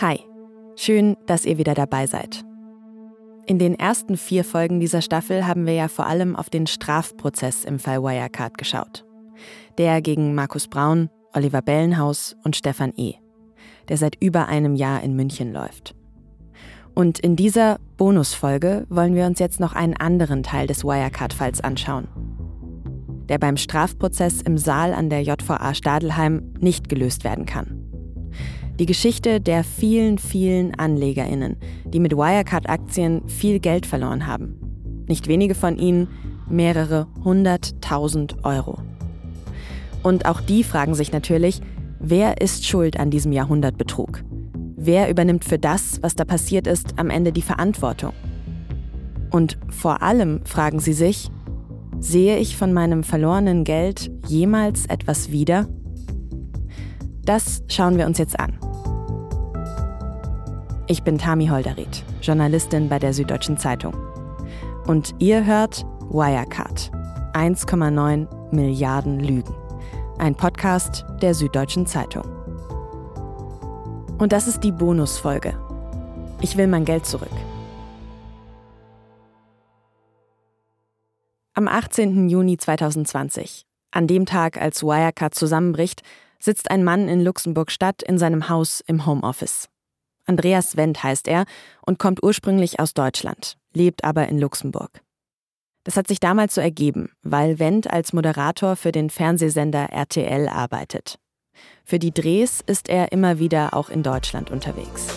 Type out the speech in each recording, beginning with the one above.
Hi, schön, dass ihr wieder dabei seid. In den ersten vier Folgen dieser Staffel haben wir ja vor allem auf den Strafprozess im Fall Wirecard geschaut. Der gegen Markus Braun, Oliver Bellenhaus und Stefan E., der seit über einem Jahr in München läuft. Und in dieser Bonusfolge wollen wir uns jetzt noch einen anderen Teil des Wirecard-Falls anschauen, der beim Strafprozess im Saal an der JVA Stadelheim nicht gelöst werden kann. Die Geschichte der vielen, vielen AnlegerInnen, die mit Wirecard-Aktien viel Geld verloren haben. Nicht wenige von ihnen mehrere hunderttausend Euro. Und auch die fragen sich natürlich, wer ist schuld an diesem Jahrhundertbetrug? Wer übernimmt für das, was da passiert ist, am Ende die Verantwortung? Und vor allem fragen sie sich, sehe ich von meinem verlorenen Geld jemals etwas wieder? Das schauen wir uns jetzt an. Ich bin Tami Holderried, Journalistin bei der Süddeutschen Zeitung. Und ihr hört Wirecard. 1,9 Milliarden Lügen. Ein Podcast der Süddeutschen Zeitung. Und das ist die Bonusfolge. Ich will mein Geld zurück. Am 18. Juni 2020, an dem Tag, als Wirecard zusammenbricht, sitzt ein Mann in Luxemburg-Stadt in seinem Haus im Homeoffice. Andreas Wendt heißt er und kommt ursprünglich aus Deutschland, lebt aber in Luxemburg. Das hat sich damals so ergeben, weil Wendt als Moderator für den Fernsehsender RTL arbeitet. Für die Drehs ist er immer wieder auch in Deutschland unterwegs.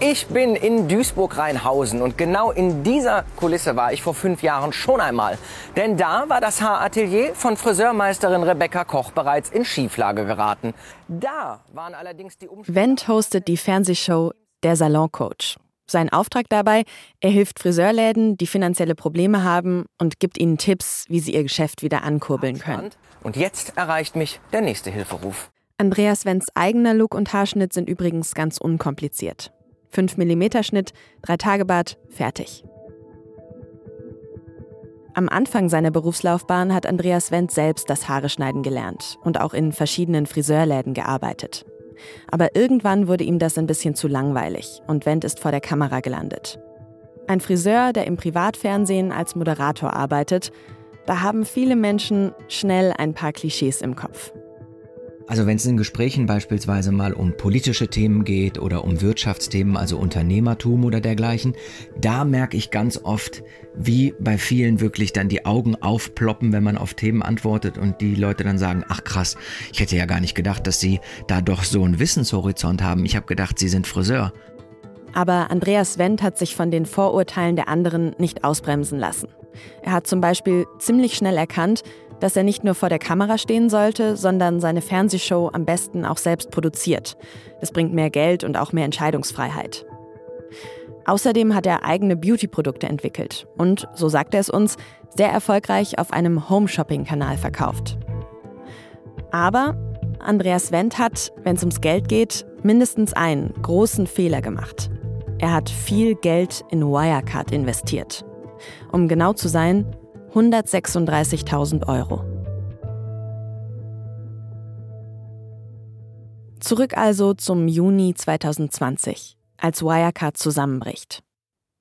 Ich bin in Duisburg-Rheinhausen und genau in dieser Kulisse war ich vor fünf Jahren schon einmal. Denn da war das Haaratelier von Friseurmeisterin Rebecca Koch bereits in Schieflage geraten. Da waren allerdings die Umstände. Wendt hostet die Fernsehshow Der Saloncoach. Sein Auftrag dabei, er hilft Friseurläden, die finanzielle Probleme haben und gibt ihnen Tipps, wie sie ihr Geschäft wieder ankurbeln können. Und jetzt erreicht mich der nächste Hilferuf. Andreas Wenz eigener Look und Haarschnitt sind übrigens ganz unkompliziert. 5 mm Schnitt, 3 Tage Bart, fertig. Am Anfang seiner Berufslaufbahn hat Andreas Wendt selbst das Haare schneiden gelernt und auch in verschiedenen Friseurläden gearbeitet. Aber irgendwann wurde ihm das ein bisschen zu langweilig und Wendt ist vor der Kamera gelandet. Ein Friseur, der im Privatfernsehen als Moderator arbeitet, da haben viele Menschen schnell ein paar Klischees im Kopf. Also wenn es in Gesprächen beispielsweise mal um politische Themen geht oder um Wirtschaftsthemen, also Unternehmertum oder dergleichen, da merke ich ganz oft, wie bei vielen wirklich dann die Augen aufploppen, wenn man auf Themen antwortet und die Leute dann sagen, ach krass, ich hätte ja gar nicht gedacht, dass sie da doch so einen Wissenshorizont haben. Ich habe gedacht, sie sind Friseur. Aber Andreas Wendt hat sich von den Vorurteilen der anderen nicht ausbremsen lassen. Er hat zum Beispiel ziemlich schnell erkannt, dass er nicht nur vor der Kamera stehen sollte, sondern seine Fernsehshow am besten auch selbst produziert. Das bringt mehr Geld und auch mehr Entscheidungsfreiheit. Außerdem hat er eigene Beauty-Produkte entwickelt und, so sagt er es uns, sehr erfolgreich auf einem Home-Shopping-Kanal verkauft. Aber Andreas Wendt hat, wenn es ums Geld geht, mindestens einen großen Fehler gemacht. Er hat viel Geld in Wirecard investiert. Um genau zu sein, 136.000 Euro. Zurück also zum Juni 2020, als Wirecard zusammenbricht.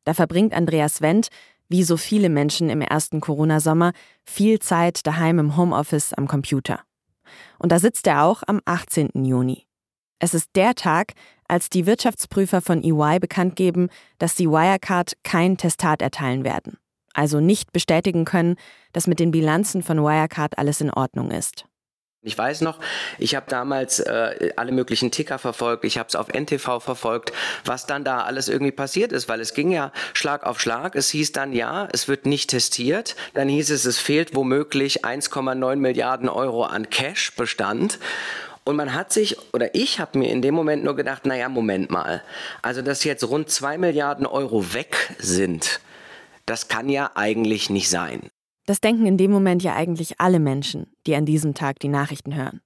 Da verbringt Andreas Wendt, wie so viele Menschen im ersten Corona-Sommer, viel Zeit daheim im Homeoffice am Computer. Und da sitzt er auch am 18. Juni. Es ist der Tag, als die Wirtschaftsprüfer von EY bekannt geben, dass sie Wirecard kein Testat erteilen werden also nicht bestätigen können, dass mit den Bilanzen von Wirecard alles in Ordnung ist. Ich weiß noch, ich habe damals äh, alle möglichen Ticker verfolgt, ich habe es auf NTV verfolgt, was dann da alles irgendwie passiert ist, weil es ging ja Schlag auf Schlag. Es hieß dann ja, es wird nicht testiert. Dann hieß es, es fehlt womöglich 1,9 Milliarden Euro an Cash-Bestand. Und man hat sich, oder ich habe mir in dem Moment nur gedacht, naja, Moment mal. Also, dass jetzt rund 2 Milliarden Euro weg sind, das kann ja eigentlich nicht sein. Das denken in dem Moment ja eigentlich alle Menschen, die an diesem Tag die Nachrichten hören.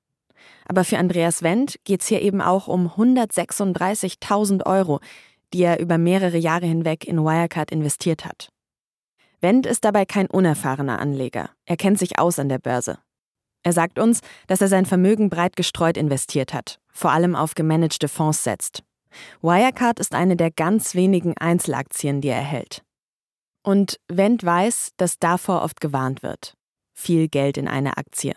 Aber für Andreas Wendt geht es hier eben auch um 136.000 Euro, die er über mehrere Jahre hinweg in Wirecard investiert hat. Wendt ist dabei kein unerfahrener Anleger. Er kennt sich aus an der Börse. Er sagt uns, dass er sein Vermögen breit gestreut investiert hat, vor allem auf gemanagte Fonds setzt. Wirecard ist eine der ganz wenigen Einzelaktien, die er hält. Und Wendt weiß, dass davor oft gewarnt wird. Viel Geld in eine Aktie.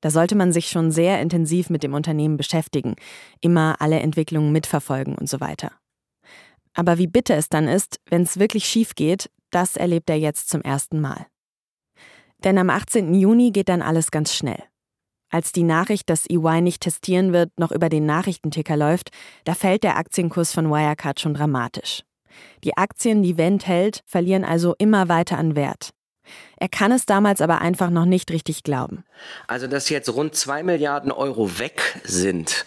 Da sollte man sich schon sehr intensiv mit dem Unternehmen beschäftigen, immer alle Entwicklungen mitverfolgen und so weiter. Aber wie bitter es dann ist, wenn es wirklich schief geht, das erlebt er jetzt zum ersten Mal. Denn am 18. Juni geht dann alles ganz schnell. Als die Nachricht, dass EY nicht testieren wird, noch über den Nachrichtenticker läuft, da fällt der Aktienkurs von Wirecard schon dramatisch. Die Aktien, die Wendt hält, verlieren also immer weiter an Wert. Er kann es damals aber einfach noch nicht richtig glauben. Also, dass jetzt rund 2 Milliarden Euro weg sind,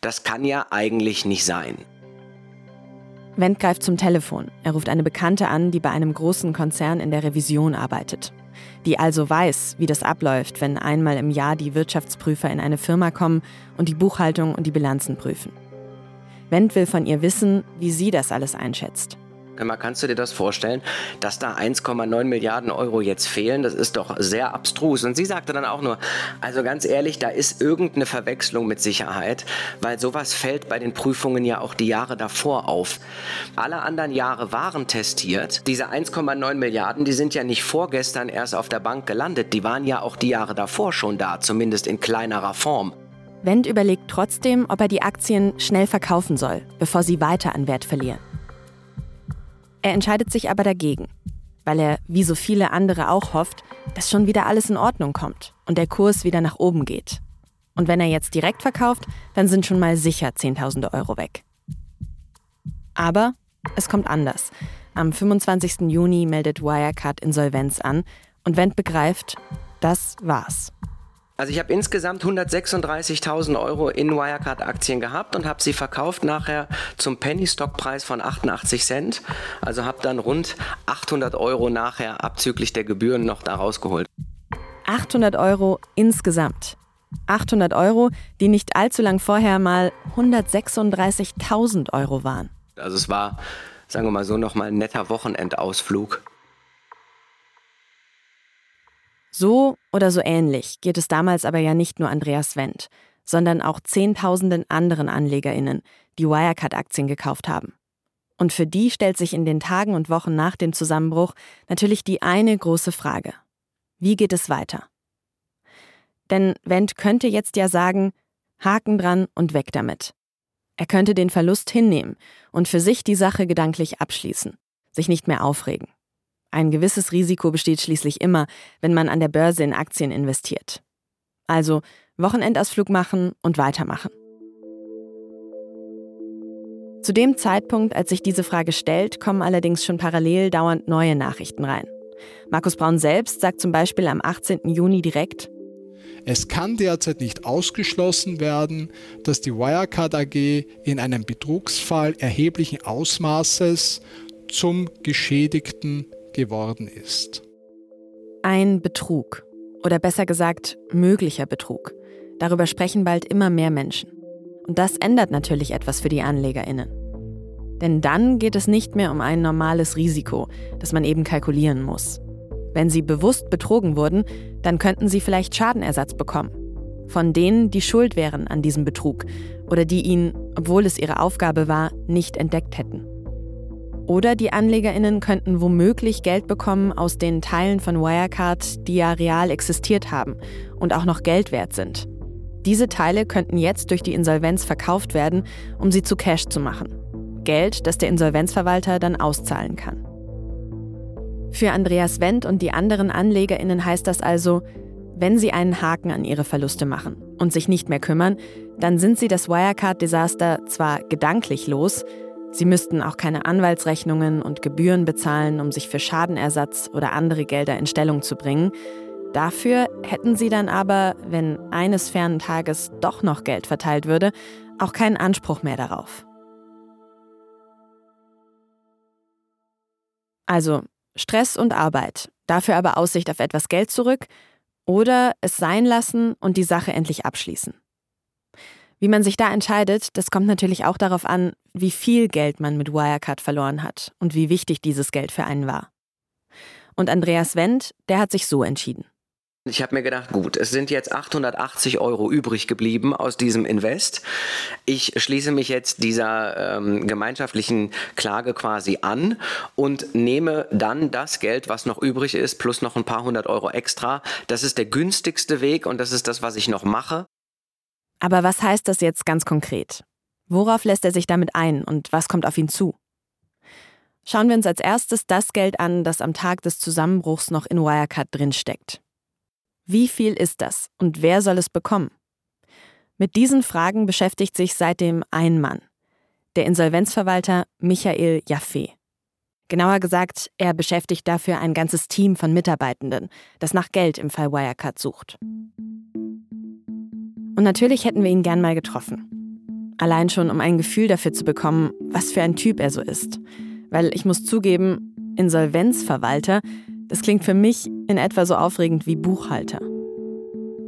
das kann ja eigentlich nicht sein. Wendt greift zum Telefon. Er ruft eine Bekannte an, die bei einem großen Konzern in der Revision arbeitet. Die also weiß, wie das abläuft, wenn einmal im Jahr die Wirtschaftsprüfer in eine Firma kommen und die Buchhaltung und die Bilanzen prüfen. Wendt will von ihr wissen, wie sie das alles einschätzt. Kannst du dir das vorstellen, dass da 1,9 Milliarden Euro jetzt fehlen? Das ist doch sehr abstrus. Und sie sagte dann auch nur, also ganz ehrlich, da ist irgendeine Verwechslung mit Sicherheit, weil sowas fällt bei den Prüfungen ja auch die Jahre davor auf. Alle anderen Jahre waren testiert. Diese 1,9 Milliarden, die sind ja nicht vorgestern erst auf der Bank gelandet. Die waren ja auch die Jahre davor schon da, zumindest in kleinerer Form. Wendt überlegt trotzdem, ob er die Aktien schnell verkaufen soll, bevor sie weiter an Wert verlieren. Er entscheidet sich aber dagegen, weil er, wie so viele andere auch hofft, dass schon wieder alles in Ordnung kommt und der Kurs wieder nach oben geht. Und wenn er jetzt direkt verkauft, dann sind schon mal sicher Zehntausende Euro weg. Aber es kommt anders. Am 25. Juni meldet Wirecard Insolvenz an und Wendt begreift, das war's. Also ich habe insgesamt 136.000 Euro in Wirecard-Aktien gehabt und habe sie verkauft nachher zum Penny-Stock-Preis von 88 Cent. Also habe dann rund 800 Euro nachher abzüglich der Gebühren noch da rausgeholt. 800 Euro insgesamt. 800 Euro, die nicht allzu lang vorher mal 136.000 Euro waren. Also es war, sagen wir mal so, nochmal ein netter Wochenendausflug. So oder so ähnlich geht es damals aber ja nicht nur Andreas Wendt, sondern auch Zehntausenden anderen AnlegerInnen, die Wirecard-Aktien gekauft haben. Und für die stellt sich in den Tagen und Wochen nach dem Zusammenbruch natürlich die eine große Frage. Wie geht es weiter? Denn Wendt könnte jetzt ja sagen, Haken dran und weg damit. Er könnte den Verlust hinnehmen und für sich die Sache gedanklich abschließen, sich nicht mehr aufregen. Ein gewisses Risiko besteht schließlich immer, wenn man an der Börse in Aktien investiert. Also Wochenendausflug machen und weitermachen. Zu dem Zeitpunkt, als sich diese Frage stellt, kommen allerdings schon parallel dauernd neue Nachrichten rein. Markus Braun selbst sagt zum Beispiel am 18. Juni direkt, es kann derzeit nicht ausgeschlossen werden, dass die Wirecard AG in einem Betrugsfall erheblichen Ausmaßes zum Geschädigten geworden ist. Ein Betrug. Oder besser gesagt, möglicher Betrug. Darüber sprechen bald immer mehr Menschen. Und das ändert natürlich etwas für die Anlegerinnen. Denn dann geht es nicht mehr um ein normales Risiko, das man eben kalkulieren muss. Wenn sie bewusst betrogen wurden, dann könnten sie vielleicht Schadenersatz bekommen. Von denen, die schuld wären an diesem Betrug oder die ihn, obwohl es ihre Aufgabe war, nicht entdeckt hätten. Oder die Anlegerinnen könnten womöglich Geld bekommen aus den Teilen von Wirecard, die ja real existiert haben und auch noch Geld wert sind. Diese Teile könnten jetzt durch die Insolvenz verkauft werden, um sie zu Cash zu machen. Geld, das der Insolvenzverwalter dann auszahlen kann. Für Andreas Wendt und die anderen Anlegerinnen heißt das also, wenn sie einen Haken an ihre Verluste machen und sich nicht mehr kümmern, dann sind sie das Wirecard-Desaster zwar gedanklich los, Sie müssten auch keine Anwaltsrechnungen und Gebühren bezahlen, um sich für Schadenersatz oder andere Gelder in Stellung zu bringen. Dafür hätten sie dann aber, wenn eines fernen Tages doch noch Geld verteilt würde, auch keinen Anspruch mehr darauf. Also Stress und Arbeit, dafür aber Aussicht auf etwas Geld zurück oder es sein lassen und die Sache endlich abschließen. Wie man sich da entscheidet, das kommt natürlich auch darauf an, wie viel Geld man mit Wirecard verloren hat und wie wichtig dieses Geld für einen war. Und Andreas Wendt, der hat sich so entschieden. Ich habe mir gedacht, gut, es sind jetzt 880 Euro übrig geblieben aus diesem Invest. Ich schließe mich jetzt dieser ähm, gemeinschaftlichen Klage quasi an und nehme dann das Geld, was noch übrig ist, plus noch ein paar hundert Euro extra. Das ist der günstigste Weg und das ist das, was ich noch mache. Aber was heißt das jetzt ganz konkret? Worauf lässt er sich damit ein und was kommt auf ihn zu? Schauen wir uns als erstes das Geld an, das am Tag des Zusammenbruchs noch in Wirecard drinsteckt. Wie viel ist das und wer soll es bekommen? Mit diesen Fragen beschäftigt sich seitdem ein Mann, der Insolvenzverwalter Michael Jaffe. Genauer gesagt, er beschäftigt dafür ein ganzes Team von Mitarbeitenden, das nach Geld im Fall Wirecard sucht. Und natürlich hätten wir ihn gern mal getroffen. Allein schon, um ein Gefühl dafür zu bekommen, was für ein Typ er so ist. Weil ich muss zugeben, Insolvenzverwalter das klingt für mich in etwa so aufregend wie Buchhalter.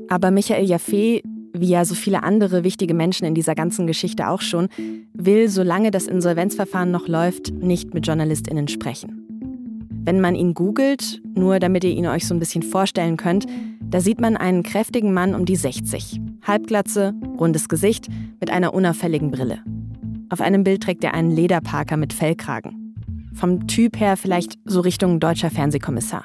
Aber Michael Jaffe, wie ja so viele andere wichtige Menschen in dieser ganzen Geschichte auch schon, will, solange das Insolvenzverfahren noch läuft, nicht mit JournalistInnen sprechen. Wenn man ihn googelt, nur damit ihr ihn euch so ein bisschen vorstellen könnt, da sieht man einen kräftigen Mann um die 60. Halbglatze, rundes Gesicht, mit einer unauffälligen Brille. Auf einem Bild trägt er einen Lederparker mit Fellkragen. Vom Typ her vielleicht so Richtung deutscher Fernsehkommissar.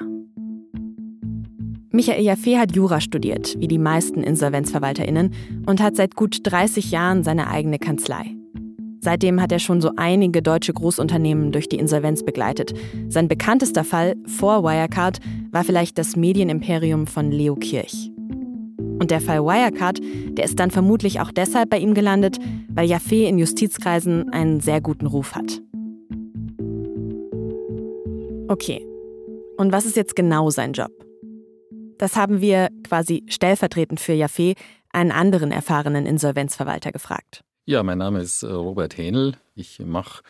Michael Jaffe hat Jura studiert, wie die meisten InsolvenzverwalterInnen, und hat seit gut 30 Jahren seine eigene Kanzlei. Seitdem hat er schon so einige deutsche Großunternehmen durch die Insolvenz begleitet. Sein bekanntester Fall vor Wirecard war vielleicht das Medienimperium von Leo Kirch. Und der Fall Wirecard, der ist dann vermutlich auch deshalb bei ihm gelandet, weil Jaffe in Justizkreisen einen sehr guten Ruf hat. Okay. Und was ist jetzt genau sein Job? Das haben wir quasi stellvertretend für Jaffe einen anderen erfahrenen Insolvenzverwalter gefragt. Ja, mein Name ist äh, Robert Hähnel. Ich mache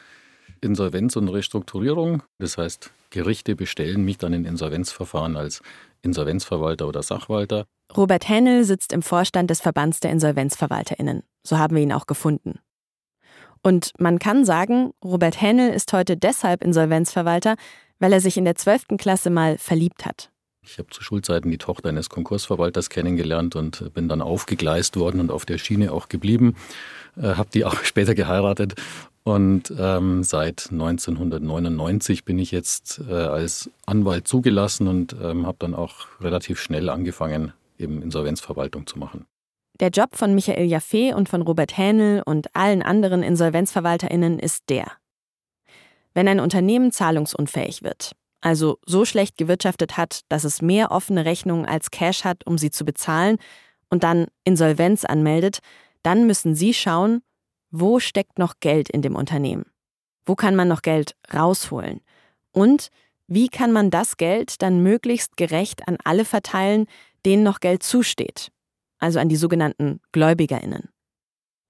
Insolvenz und Restrukturierung. Das heißt, Gerichte bestellen mich dann in Insolvenzverfahren als Insolvenzverwalter oder Sachwalter. Robert Hähnel sitzt im Vorstand des Verbands der InsolvenzverwalterInnen. So haben wir ihn auch gefunden. Und man kann sagen, Robert Hähnel ist heute deshalb Insolvenzverwalter, weil er sich in der 12. Klasse mal verliebt hat. Ich habe zu Schulzeiten die Tochter eines Konkursverwalters kennengelernt und bin dann aufgegleist worden und auf der Schiene auch geblieben. Äh, habe die auch später geheiratet und ähm, seit 1999 bin ich jetzt äh, als Anwalt zugelassen und ähm, habe dann auch relativ schnell angefangen, eben Insolvenzverwaltung zu machen. Der Job von Michael Jaffe und von Robert Hähnel und allen anderen InsolvenzverwalterInnen ist der. Wenn ein Unternehmen zahlungsunfähig wird, also so schlecht gewirtschaftet hat, dass es mehr offene Rechnungen als Cash hat, um sie zu bezahlen, und dann Insolvenz anmeldet, dann müssen Sie schauen, wo steckt noch Geld in dem Unternehmen? Wo kann man noch Geld rausholen? Und wie kann man das Geld dann möglichst gerecht an alle verteilen, denen noch Geld zusteht? Also an die sogenannten Gläubigerinnen.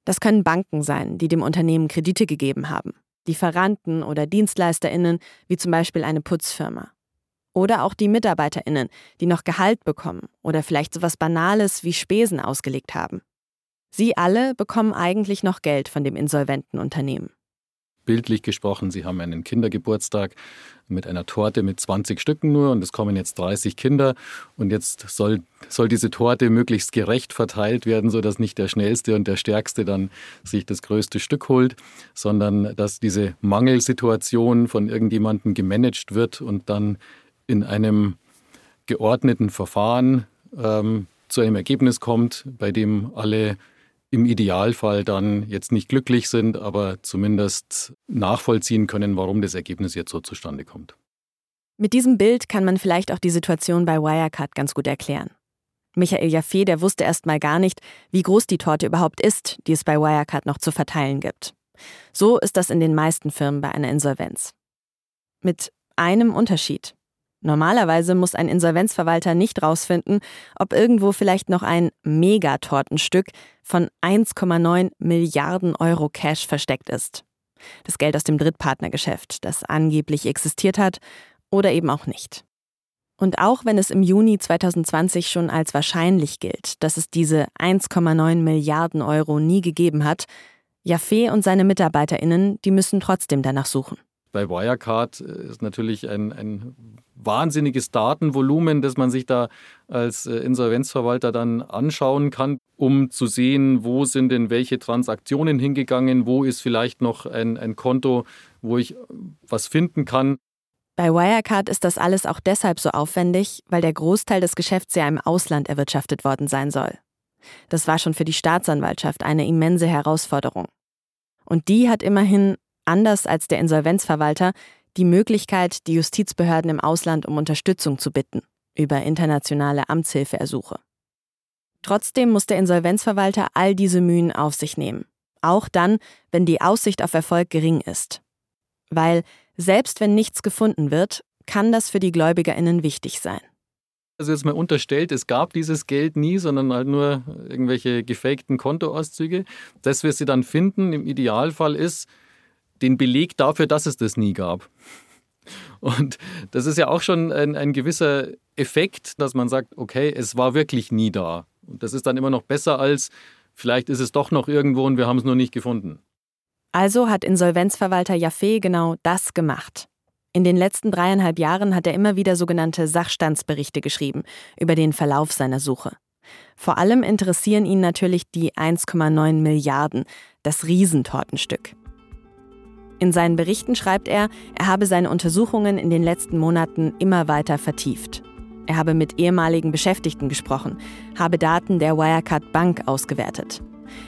Das können Banken sein, die dem Unternehmen Kredite gegeben haben. Lieferanten oder DienstleisterInnen, wie zum Beispiel eine Putzfirma. Oder auch die MitarbeiterInnen, die noch Gehalt bekommen oder vielleicht sowas Banales wie Spesen ausgelegt haben. Sie alle bekommen eigentlich noch Geld von dem insolventen Unternehmen bildlich gesprochen, Sie haben einen Kindergeburtstag mit einer Torte mit 20 Stücken nur und es kommen jetzt 30 Kinder und jetzt soll, soll diese Torte möglichst gerecht verteilt werden, sodass nicht der Schnellste und der Stärkste dann sich das größte Stück holt, sondern dass diese Mangelsituation von irgendjemandem gemanagt wird und dann in einem geordneten Verfahren ähm, zu einem Ergebnis kommt, bei dem alle im Idealfall dann jetzt nicht glücklich sind, aber zumindest nachvollziehen können, warum das Ergebnis jetzt so zustande kommt. Mit diesem Bild kann man vielleicht auch die Situation bei Wirecard ganz gut erklären. Michael Jaffe, der wusste erst mal gar nicht, wie groß die Torte überhaupt ist, die es bei Wirecard noch zu verteilen gibt. So ist das in den meisten Firmen bei einer Insolvenz. Mit einem Unterschied. Normalerweise muss ein Insolvenzverwalter nicht rausfinden, ob irgendwo vielleicht noch ein Megatortenstück von 1,9 Milliarden Euro Cash versteckt ist. Das Geld aus dem Drittpartnergeschäft, das angeblich existiert hat oder eben auch nicht. Und auch wenn es im Juni 2020 schon als wahrscheinlich gilt, dass es diese 1,9 Milliarden Euro nie gegeben hat, Jaffe und seine MitarbeiterInnen, die müssen trotzdem danach suchen. Bei Wirecard äh, ist natürlich ein, ein wahnsinniges Datenvolumen, das man sich da als äh, Insolvenzverwalter dann anschauen kann, um zu sehen, wo sind denn welche Transaktionen hingegangen, wo ist vielleicht noch ein, ein Konto, wo ich was finden kann. Bei Wirecard ist das alles auch deshalb so aufwendig, weil der Großteil des Geschäfts ja im Ausland erwirtschaftet worden sein soll. Das war schon für die Staatsanwaltschaft eine immense Herausforderung. Und die hat immerhin, anders als der Insolvenzverwalter, die Möglichkeit, die Justizbehörden im Ausland um Unterstützung zu bitten über internationale Amtshilfeersuche. Trotzdem muss der Insolvenzverwalter all diese Mühen auf sich nehmen, auch dann, wenn die Aussicht auf Erfolg gering ist. Weil selbst wenn nichts gefunden wird, kann das für die Gläubigerinnen wichtig sein. Also jetzt mal unterstellt, es gab dieses Geld nie, sondern halt nur irgendwelche gefakten Kontoauszüge. Das, was sie dann finden, im Idealfall ist, den Beleg dafür, dass es das nie gab. Und das ist ja auch schon ein, ein gewisser Effekt, dass man sagt, okay, es war wirklich nie da. Und das ist dann immer noch besser als, vielleicht ist es doch noch irgendwo und wir haben es nur nicht gefunden. Also hat Insolvenzverwalter Jaffe genau das gemacht. In den letzten dreieinhalb Jahren hat er immer wieder sogenannte Sachstandsberichte geschrieben über den Verlauf seiner Suche. Vor allem interessieren ihn natürlich die 1,9 Milliarden, das Riesentortenstück. In seinen Berichten schreibt er, er habe seine Untersuchungen in den letzten Monaten immer weiter vertieft. Er habe mit ehemaligen Beschäftigten gesprochen, habe Daten der Wirecard Bank ausgewertet.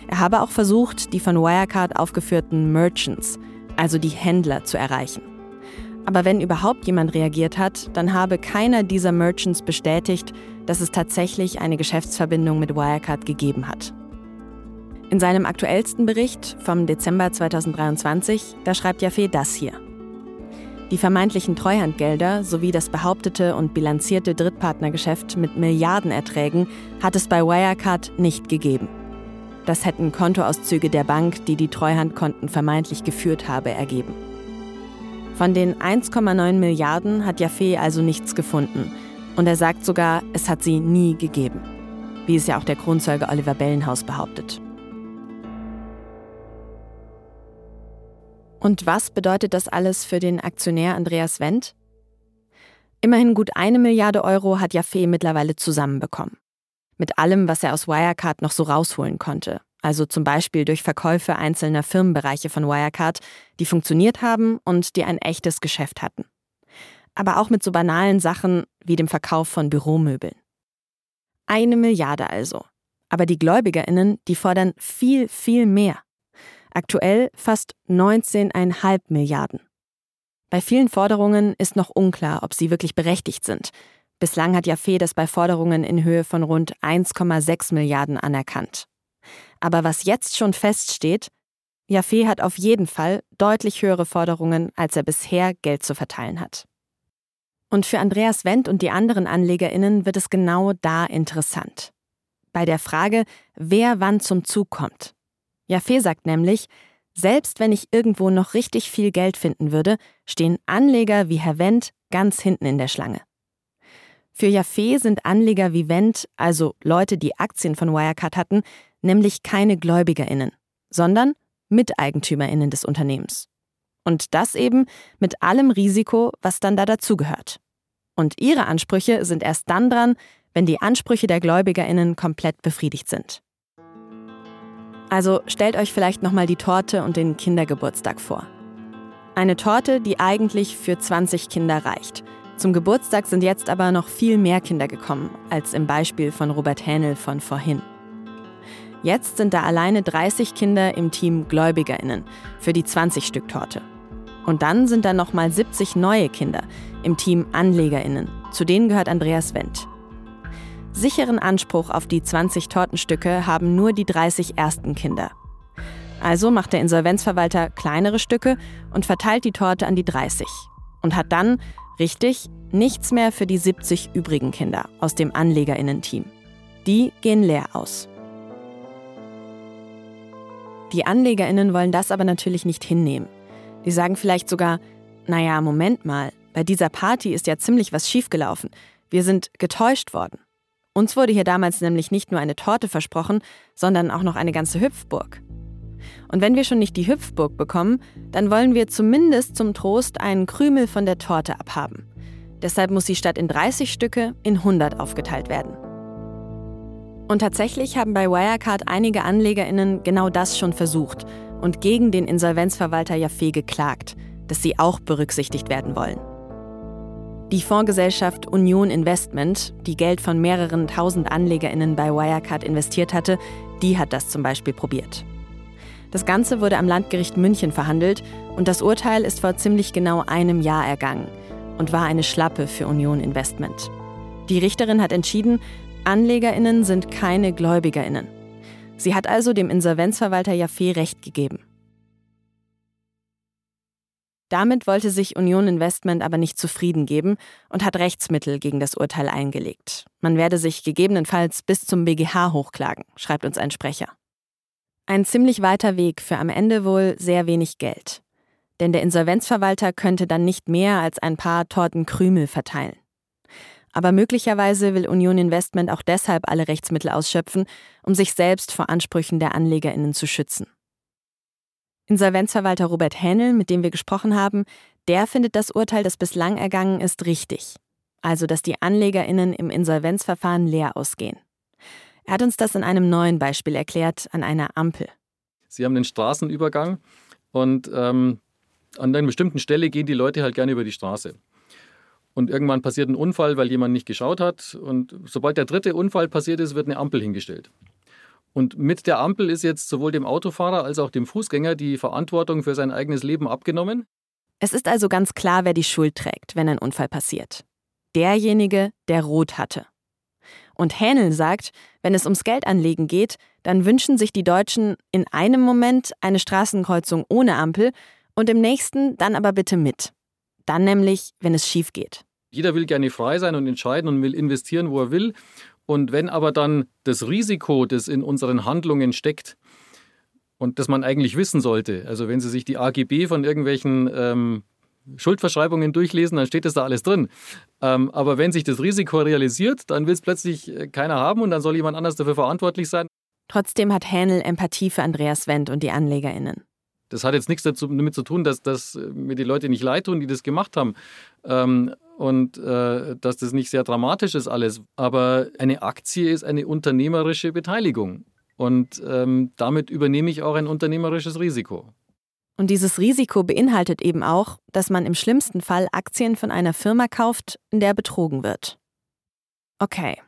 Er habe auch versucht, die von Wirecard aufgeführten Merchants, also die Händler, zu erreichen. Aber wenn überhaupt jemand reagiert hat, dann habe keiner dieser Merchants bestätigt, dass es tatsächlich eine Geschäftsverbindung mit Wirecard gegeben hat. In seinem aktuellsten Bericht vom Dezember 2023, da schreibt Jaffe das hier. Die vermeintlichen Treuhandgelder sowie das behauptete und bilanzierte Drittpartnergeschäft mit Milliardenerträgen hat es bei Wirecard nicht gegeben. Das hätten Kontoauszüge der Bank, die die Treuhandkonten vermeintlich geführt habe, ergeben. Von den 1,9 Milliarden hat Jaffe also nichts gefunden. Und er sagt sogar, es hat sie nie gegeben. Wie es ja auch der Kronzeuge Oliver Bellenhaus behauptet. Und was bedeutet das alles für den Aktionär Andreas Wendt? Immerhin gut eine Milliarde Euro hat Jaffe mittlerweile zusammenbekommen. Mit allem, was er aus Wirecard noch so rausholen konnte. Also zum Beispiel durch Verkäufe einzelner Firmenbereiche von Wirecard, die funktioniert haben und die ein echtes Geschäft hatten. Aber auch mit so banalen Sachen wie dem Verkauf von Büromöbeln. Eine Milliarde also. Aber die Gläubigerinnen, die fordern viel, viel mehr. Aktuell fast 19,5 Milliarden. Bei vielen Forderungen ist noch unklar, ob sie wirklich berechtigt sind. Bislang hat Jaffe das bei Forderungen in Höhe von rund 1,6 Milliarden anerkannt. Aber was jetzt schon feststeht, Jaffe hat auf jeden Fall deutlich höhere Forderungen, als er bisher Geld zu verteilen hat. Und für Andreas Wendt und die anderen AnlegerInnen wird es genau da interessant. Bei der Frage, wer wann zum Zug kommt. Jaffe sagt nämlich, selbst wenn ich irgendwo noch richtig viel Geld finden würde, stehen Anleger wie Herr Wendt ganz hinten in der Schlange. Für Jaffe sind Anleger wie Wendt, also Leute, die Aktien von Wirecard hatten, nämlich keine GläubigerInnen, sondern MiteigentümerInnen des Unternehmens. Und das eben mit allem Risiko, was dann da dazugehört. Und ihre Ansprüche sind erst dann dran, wenn die Ansprüche der GläubigerInnen komplett befriedigt sind. Also stellt euch vielleicht nochmal die Torte und den Kindergeburtstag vor. Eine Torte, die eigentlich für 20 Kinder reicht. Zum Geburtstag sind jetzt aber noch viel mehr Kinder gekommen, als im Beispiel von Robert Hähnel von vorhin. Jetzt sind da alleine 30 Kinder im Team GläubigerInnen für die 20-Stück-Torte. Und dann sind da nochmal 70 neue Kinder im Team AnlegerInnen. Zu denen gehört Andreas Wendt. Sicheren Anspruch auf die 20 Tortenstücke haben nur die 30 ersten Kinder. Also macht der Insolvenzverwalter kleinere Stücke und verteilt die Torte an die 30. Und hat dann, richtig, nichts mehr für die 70 übrigen Kinder aus dem Anlegerinnen-Team. Die gehen leer aus. Die Anlegerinnen wollen das aber natürlich nicht hinnehmen. Die sagen vielleicht sogar, naja, Moment mal, bei dieser Party ist ja ziemlich was schiefgelaufen. Wir sind getäuscht worden. Uns wurde hier damals nämlich nicht nur eine Torte versprochen, sondern auch noch eine ganze Hüpfburg. Und wenn wir schon nicht die Hüpfburg bekommen, dann wollen wir zumindest zum Trost einen Krümel von der Torte abhaben. Deshalb muss sie statt in 30 Stücke in 100 aufgeteilt werden. Und tatsächlich haben bei Wirecard einige AnlegerInnen genau das schon versucht und gegen den Insolvenzverwalter Jaffe geklagt, dass sie auch berücksichtigt werden wollen. Die Fondsgesellschaft Union Investment, die Geld von mehreren tausend AnlegerInnen bei Wirecard investiert hatte, die hat das zum Beispiel probiert. Das Ganze wurde am Landgericht München verhandelt und das Urteil ist vor ziemlich genau einem Jahr ergangen und war eine Schlappe für Union Investment. Die Richterin hat entschieden, AnlegerInnen sind keine GläubigerInnen. Sie hat also dem Insolvenzverwalter Jaffe Recht gegeben. Damit wollte sich Union Investment aber nicht zufrieden geben und hat Rechtsmittel gegen das Urteil eingelegt. Man werde sich gegebenenfalls bis zum BGH hochklagen, schreibt uns ein Sprecher. Ein ziemlich weiter Weg für am Ende wohl sehr wenig Geld. Denn der Insolvenzverwalter könnte dann nicht mehr als ein paar Torten Krümel verteilen. Aber möglicherweise will Union Investment auch deshalb alle Rechtsmittel ausschöpfen, um sich selbst vor Ansprüchen der AnlegerInnen zu schützen. Insolvenzverwalter Robert Hähnel, mit dem wir gesprochen haben, der findet das Urteil, das bislang ergangen ist, richtig. Also, dass die AnlegerInnen im Insolvenzverfahren leer ausgehen. Er hat uns das in einem neuen Beispiel erklärt, an einer Ampel. Sie haben den Straßenübergang und ähm, an einer bestimmten Stelle gehen die Leute halt gerne über die Straße. Und irgendwann passiert ein Unfall, weil jemand nicht geschaut hat. Und sobald der dritte Unfall passiert ist, wird eine Ampel hingestellt. Und mit der Ampel ist jetzt sowohl dem Autofahrer als auch dem Fußgänger die Verantwortung für sein eigenes Leben abgenommen. Es ist also ganz klar, wer die Schuld trägt, wenn ein Unfall passiert. Derjenige, der rot hatte. Und Hähnel sagt, wenn es ums Geldanlegen geht, dann wünschen sich die Deutschen in einem Moment eine Straßenkreuzung ohne Ampel und im nächsten dann aber bitte mit. Dann nämlich, wenn es schief geht. Jeder will gerne frei sein und entscheiden und will investieren, wo er will. Und wenn aber dann das Risiko, das in unseren Handlungen steckt und das man eigentlich wissen sollte, also wenn Sie sich die AGB von irgendwelchen ähm, Schuldverschreibungen durchlesen, dann steht das da alles drin. Ähm, aber wenn sich das Risiko realisiert, dann will es plötzlich äh, keiner haben und dann soll jemand anders dafür verantwortlich sein. Trotzdem hat Hähnel Empathie für Andreas Wendt und die AnlegerInnen. Das hat jetzt nichts dazu, damit zu tun, dass, dass mir die Leute nicht leid tun, die das gemacht haben. Ähm, und äh, dass das nicht sehr dramatisch ist alles. Aber eine Aktie ist eine unternehmerische Beteiligung. Und ähm, damit übernehme ich auch ein unternehmerisches Risiko. Und dieses Risiko beinhaltet eben auch, dass man im schlimmsten Fall Aktien von einer Firma kauft, in der betrogen wird. Okay,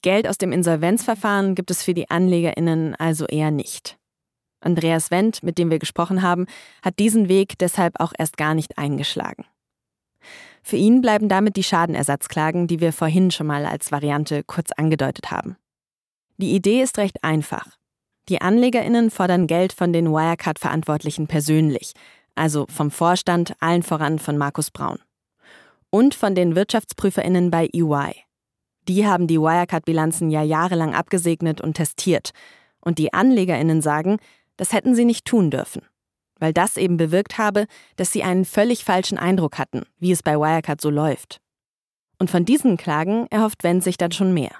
Geld aus dem Insolvenzverfahren gibt es für die Anlegerinnen also eher nicht. Andreas Wendt, mit dem wir gesprochen haben, hat diesen Weg deshalb auch erst gar nicht eingeschlagen. Für ihn bleiben damit die Schadenersatzklagen, die wir vorhin schon mal als Variante kurz angedeutet haben. Die Idee ist recht einfach. Die Anlegerinnen fordern Geld von den Wirecard-Verantwortlichen persönlich, also vom Vorstand, allen voran von Markus Braun. Und von den Wirtschaftsprüferinnen bei EY. Die haben die Wirecard-Bilanzen ja jahrelang abgesegnet und testiert. Und die Anlegerinnen sagen, das hätten sie nicht tun dürfen. Weil das eben bewirkt habe, dass sie einen völlig falschen Eindruck hatten, wie es bei Wirecard so läuft. Und von diesen Klagen erhofft Wendt sich dann schon mehr.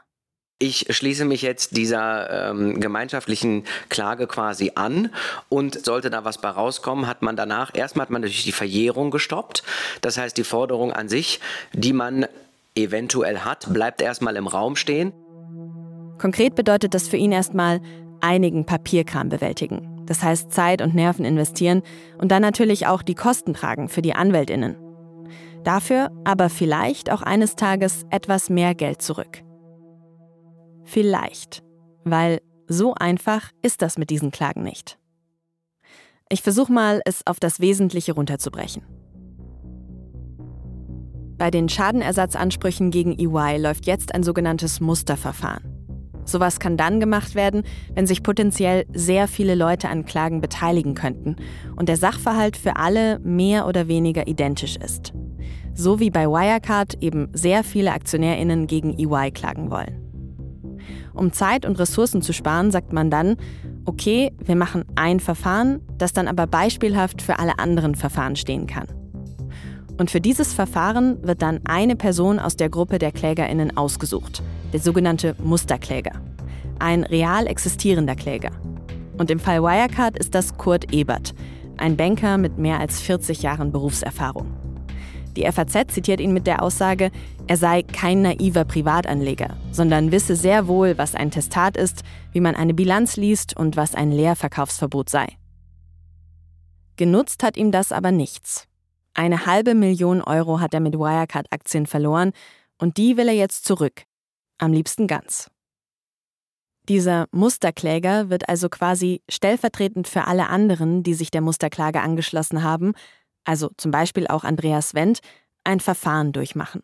Ich schließe mich jetzt dieser ähm, gemeinschaftlichen Klage quasi an und sollte da was bei rauskommen, hat man danach, erstmal hat man natürlich die Verjährung gestoppt. Das heißt, die Forderung an sich, die man eventuell hat, bleibt erstmal im Raum stehen. Konkret bedeutet das für ihn erstmal einigen Papierkram bewältigen. Das heißt Zeit und Nerven investieren und dann natürlich auch die Kosten tragen für die Anwältinnen. Dafür aber vielleicht auch eines Tages etwas mehr Geld zurück. Vielleicht, weil so einfach ist das mit diesen Klagen nicht. Ich versuche mal, es auf das Wesentliche runterzubrechen. Bei den Schadenersatzansprüchen gegen EY läuft jetzt ein sogenanntes Musterverfahren. Sowas kann dann gemacht werden, wenn sich potenziell sehr viele Leute an Klagen beteiligen könnten und der Sachverhalt für alle mehr oder weniger identisch ist. So wie bei Wirecard eben sehr viele Aktionärinnen gegen EY klagen wollen. Um Zeit und Ressourcen zu sparen, sagt man dann, okay, wir machen ein Verfahren, das dann aber beispielhaft für alle anderen Verfahren stehen kann. Und für dieses Verfahren wird dann eine Person aus der Gruppe der Klägerinnen ausgesucht, der sogenannte Musterkläger, ein real existierender Kläger. Und im Fall Wirecard ist das Kurt Ebert, ein Banker mit mehr als 40 Jahren Berufserfahrung. Die FAZ zitiert ihn mit der Aussage, er sei kein naiver Privatanleger, sondern wisse sehr wohl, was ein Testat ist, wie man eine Bilanz liest und was ein Leerverkaufsverbot sei. Genutzt hat ihm das aber nichts. Eine halbe Million Euro hat er mit Wirecard-Aktien verloren und die will er jetzt zurück. Am liebsten ganz. Dieser Musterkläger wird also quasi stellvertretend für alle anderen, die sich der Musterklage angeschlossen haben, also zum Beispiel auch Andreas Wendt, ein Verfahren durchmachen.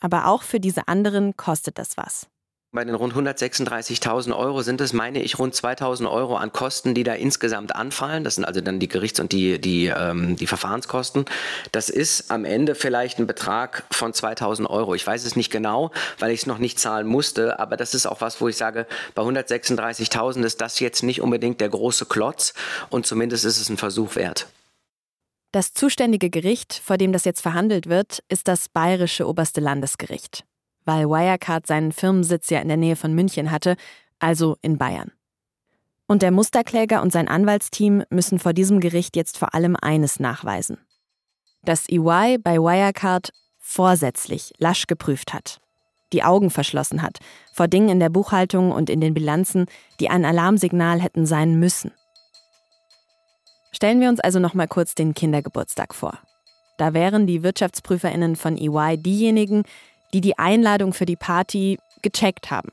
Aber auch für diese anderen kostet das was. Bei den rund 136.000 Euro sind es, meine ich, rund 2.000 Euro an Kosten, die da insgesamt anfallen. Das sind also dann die Gerichts- und die, die, ähm, die Verfahrenskosten. Das ist am Ende vielleicht ein Betrag von 2.000 Euro. Ich weiß es nicht genau, weil ich es noch nicht zahlen musste. Aber das ist auch was, wo ich sage, bei 136.000 ist das jetzt nicht unbedingt der große Klotz. Und zumindest ist es ein Versuch wert. Das zuständige Gericht, vor dem das jetzt verhandelt wird, ist das Bayerische Oberste Landesgericht weil Wirecard seinen Firmensitz ja in der Nähe von München hatte, also in Bayern. Und der Musterkläger und sein Anwaltsteam müssen vor diesem Gericht jetzt vor allem eines nachweisen. Dass EY bei Wirecard vorsätzlich lasch geprüft hat, die Augen verschlossen hat vor Dingen in der Buchhaltung und in den Bilanzen, die ein Alarmsignal hätten sein müssen. Stellen wir uns also noch mal kurz den Kindergeburtstag vor. Da wären die Wirtschaftsprüferinnen von EY diejenigen, die die Einladung für die Party gecheckt haben.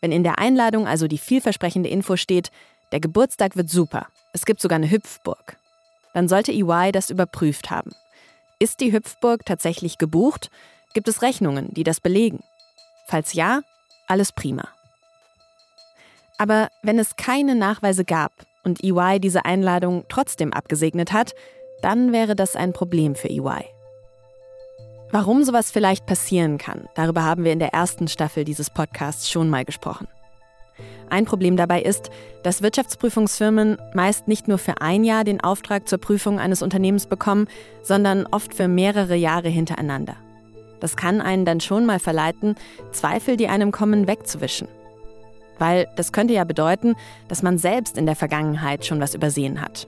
Wenn in der Einladung also die vielversprechende Info steht, der Geburtstag wird super, es gibt sogar eine Hüpfburg, dann sollte EY das überprüft haben. Ist die Hüpfburg tatsächlich gebucht? Gibt es Rechnungen, die das belegen? Falls ja, alles prima. Aber wenn es keine Nachweise gab und EY diese Einladung trotzdem abgesegnet hat, dann wäre das ein Problem für EY. Warum sowas vielleicht passieren kann, darüber haben wir in der ersten Staffel dieses Podcasts schon mal gesprochen. Ein Problem dabei ist, dass Wirtschaftsprüfungsfirmen meist nicht nur für ein Jahr den Auftrag zur Prüfung eines Unternehmens bekommen, sondern oft für mehrere Jahre hintereinander. Das kann einen dann schon mal verleiten, Zweifel, die einem kommen, wegzuwischen. Weil das könnte ja bedeuten, dass man selbst in der Vergangenheit schon was übersehen hat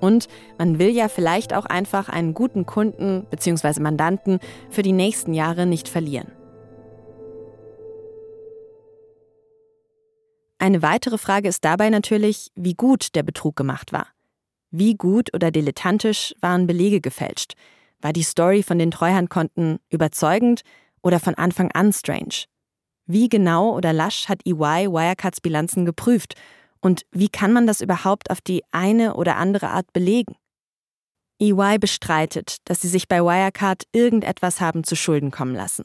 und man will ja vielleicht auch einfach einen guten Kunden bzw. Mandanten für die nächsten Jahre nicht verlieren. Eine weitere Frage ist dabei natürlich, wie gut der Betrug gemacht war. Wie gut oder dilettantisch waren Belege gefälscht? War die Story von den Treuhandkonten überzeugend oder von Anfang an strange? Wie genau oder lasch hat EY Wirecards Bilanzen geprüft und wie kann man das überhaupt auf die eine oder andere Art belegen? EY bestreitet, dass sie sich bei Wirecard irgendetwas haben zu Schulden kommen lassen.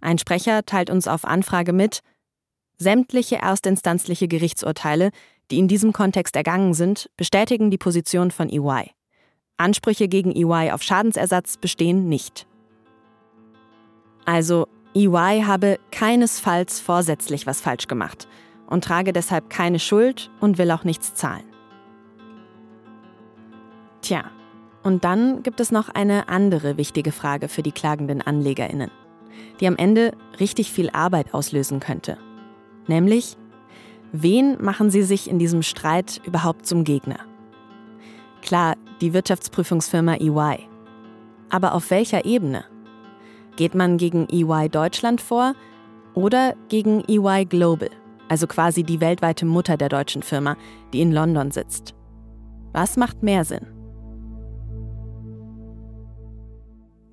Ein Sprecher teilt uns auf Anfrage mit, sämtliche erstinstanzliche Gerichtsurteile, die in diesem Kontext ergangen sind, bestätigen die Position von EY. Ansprüche gegen EY auf Schadensersatz bestehen nicht. Also, EY habe keinesfalls vorsätzlich was falsch gemacht und trage deshalb keine Schuld und will auch nichts zahlen. Tja, und dann gibt es noch eine andere wichtige Frage für die klagenden Anlegerinnen, die am Ende richtig viel Arbeit auslösen könnte. Nämlich, wen machen sie sich in diesem Streit überhaupt zum Gegner? Klar, die Wirtschaftsprüfungsfirma EY. Aber auf welcher Ebene? Geht man gegen EY Deutschland vor oder gegen EY Global? Also quasi die weltweite Mutter der deutschen Firma, die in London sitzt. Was macht mehr Sinn?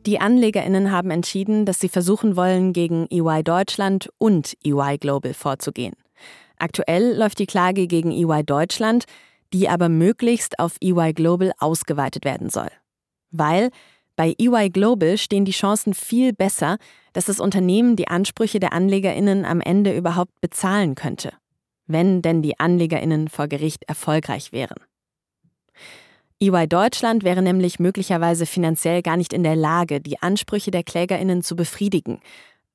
Die Anlegerinnen haben entschieden, dass sie versuchen wollen, gegen EY Deutschland und EY Global vorzugehen. Aktuell läuft die Klage gegen EY Deutschland, die aber möglichst auf EY Global ausgeweitet werden soll. Weil bei EY Global stehen die Chancen viel besser, dass das Unternehmen die Ansprüche der Anlegerinnen am Ende überhaupt bezahlen könnte, wenn denn die Anlegerinnen vor Gericht erfolgreich wären. EY Deutschland wäre nämlich möglicherweise finanziell gar nicht in der Lage, die Ansprüche der Klägerinnen zu befriedigen,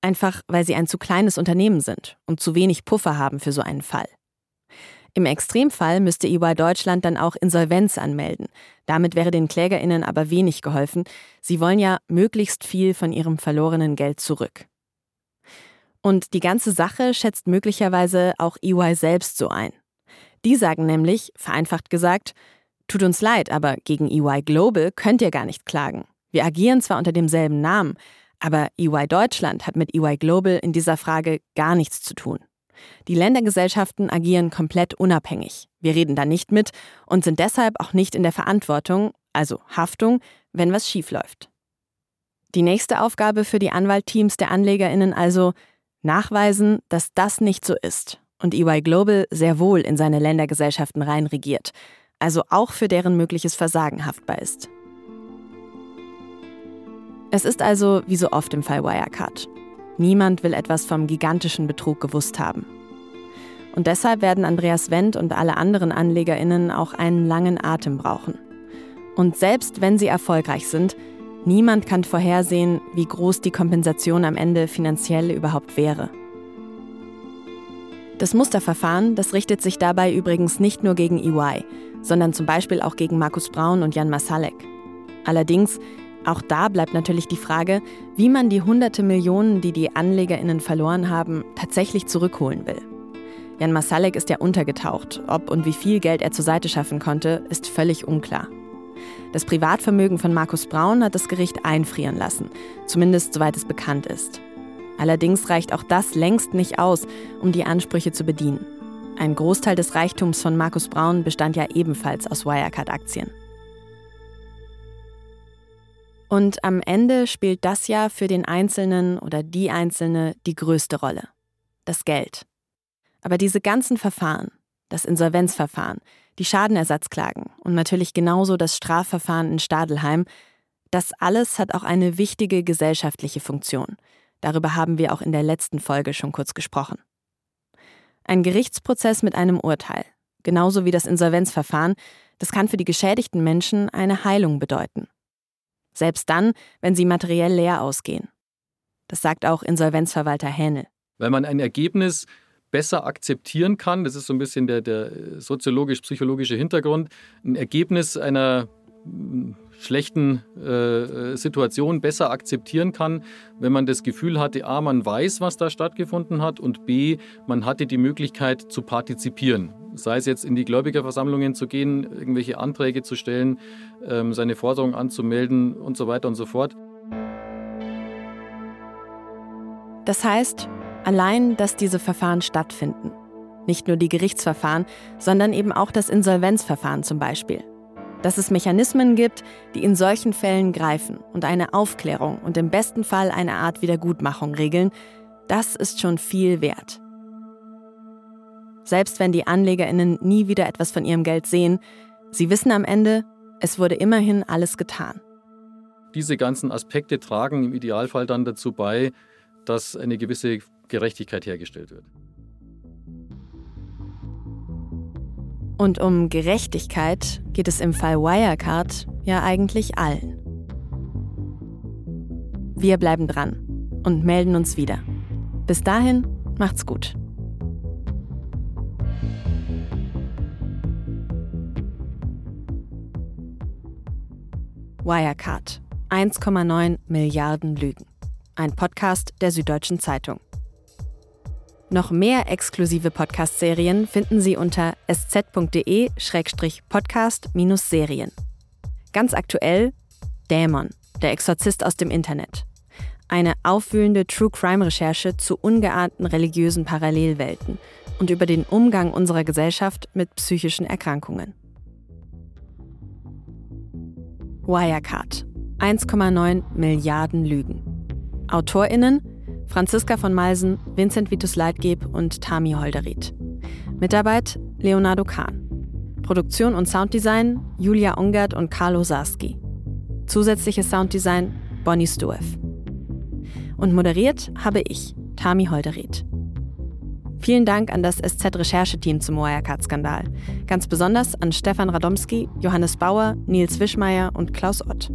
einfach weil sie ein zu kleines Unternehmen sind und zu wenig Puffer haben für so einen Fall. Im Extremfall müsste EY Deutschland dann auch Insolvenz anmelden. Damit wäre den Klägerinnen aber wenig geholfen. Sie wollen ja möglichst viel von ihrem verlorenen Geld zurück. Und die ganze Sache schätzt möglicherweise auch EY selbst so ein. Die sagen nämlich, vereinfacht gesagt, tut uns leid, aber gegen EY Global könnt ihr gar nicht klagen. Wir agieren zwar unter demselben Namen, aber EY Deutschland hat mit EY Global in dieser Frage gar nichts zu tun. Die Ländergesellschaften agieren komplett unabhängig. Wir reden da nicht mit und sind deshalb auch nicht in der Verantwortung, also Haftung, wenn was schiefläuft. Die nächste Aufgabe für die Anwaltteams der AnlegerInnen also nachweisen, dass das nicht so ist und EY Global sehr wohl in seine Ländergesellschaften reinregiert, also auch für deren mögliches Versagen haftbar ist. Es ist also wie so oft im Fall Wirecard. Niemand will etwas vom gigantischen Betrug gewusst haben. Und deshalb werden Andreas Wendt und alle anderen AnlegerInnen auch einen langen Atem brauchen. Und selbst wenn sie erfolgreich sind, niemand kann vorhersehen, wie groß die Kompensation am Ende finanziell überhaupt wäre. Das Musterverfahren, das richtet sich dabei übrigens nicht nur gegen EY, sondern zum Beispiel auch gegen Markus Braun und Jan Masalek. Allerdings, auch da bleibt natürlich die Frage, wie man die hunderte Millionen, die die AnlegerInnen verloren haben, tatsächlich zurückholen will. Jan Masalek ist ja untergetaucht. Ob und wie viel Geld er zur Seite schaffen konnte, ist völlig unklar. Das Privatvermögen von Markus Braun hat das Gericht einfrieren lassen, zumindest soweit es bekannt ist. Allerdings reicht auch das längst nicht aus, um die Ansprüche zu bedienen. Ein Großteil des Reichtums von Markus Braun bestand ja ebenfalls aus Wirecard-Aktien. Und am Ende spielt das ja für den Einzelnen oder die Einzelne die größte Rolle. Das Geld. Aber diese ganzen Verfahren, das Insolvenzverfahren, die Schadenersatzklagen und natürlich genauso das Strafverfahren in Stadelheim, das alles hat auch eine wichtige gesellschaftliche Funktion – Darüber haben wir auch in der letzten Folge schon kurz gesprochen. Ein Gerichtsprozess mit einem Urteil, genauso wie das Insolvenzverfahren, das kann für die geschädigten Menschen eine Heilung bedeuten. Selbst dann, wenn sie materiell leer ausgehen. Das sagt auch Insolvenzverwalter Hähnel. Weil man ein Ergebnis besser akzeptieren kann, das ist so ein bisschen der, der soziologisch-psychologische Hintergrund, ein Ergebnis einer schlechten äh, Situation besser akzeptieren kann, wenn man das Gefühl hatte, a, man weiß, was da stattgefunden hat und b, man hatte die Möglichkeit zu partizipieren. Sei es jetzt in die Gläubigerversammlungen zu gehen, irgendwelche Anträge zu stellen, ähm, seine Forderungen anzumelden und so weiter und so fort. Das heißt, allein, dass diese Verfahren stattfinden, nicht nur die Gerichtsverfahren, sondern eben auch das Insolvenzverfahren zum Beispiel, dass es Mechanismen gibt, die in solchen Fällen greifen und eine Aufklärung und im besten Fall eine Art Wiedergutmachung regeln, das ist schon viel wert. Selbst wenn die Anlegerinnen nie wieder etwas von ihrem Geld sehen, sie wissen am Ende, es wurde immerhin alles getan. Diese ganzen Aspekte tragen im Idealfall dann dazu bei, dass eine gewisse Gerechtigkeit hergestellt wird. Und um Gerechtigkeit geht es im Fall Wirecard ja eigentlich allen. Wir bleiben dran und melden uns wieder. Bis dahin, macht's gut. Wirecard. 1,9 Milliarden Lügen. Ein Podcast der Süddeutschen Zeitung. Noch mehr exklusive Podcast-Serien finden Sie unter sz.de-podcast-serien. Ganz aktuell Dämon, der Exorzist aus dem Internet. Eine aufwühlende True-Crime-Recherche zu ungeahnten religiösen Parallelwelten und über den Umgang unserer Gesellschaft mit psychischen Erkrankungen. Wirecard. 1,9 Milliarden Lügen. AutorInnen Franziska von Malsen, Vincent Vitus Leitgeb und Tami Holderried. Mitarbeit Leonardo Kahn. Produktion und Sounddesign Julia Ungert und Carlo Sarski. Zusätzliches Sounddesign Bonnie Stueff. Und moderiert habe ich, Tami Holderried. Vielen Dank an das SZ-Rechercheteam zum Wirecard-Skandal. Ganz besonders an Stefan Radomski, Johannes Bauer, Nils Wischmeier und Klaus Ott.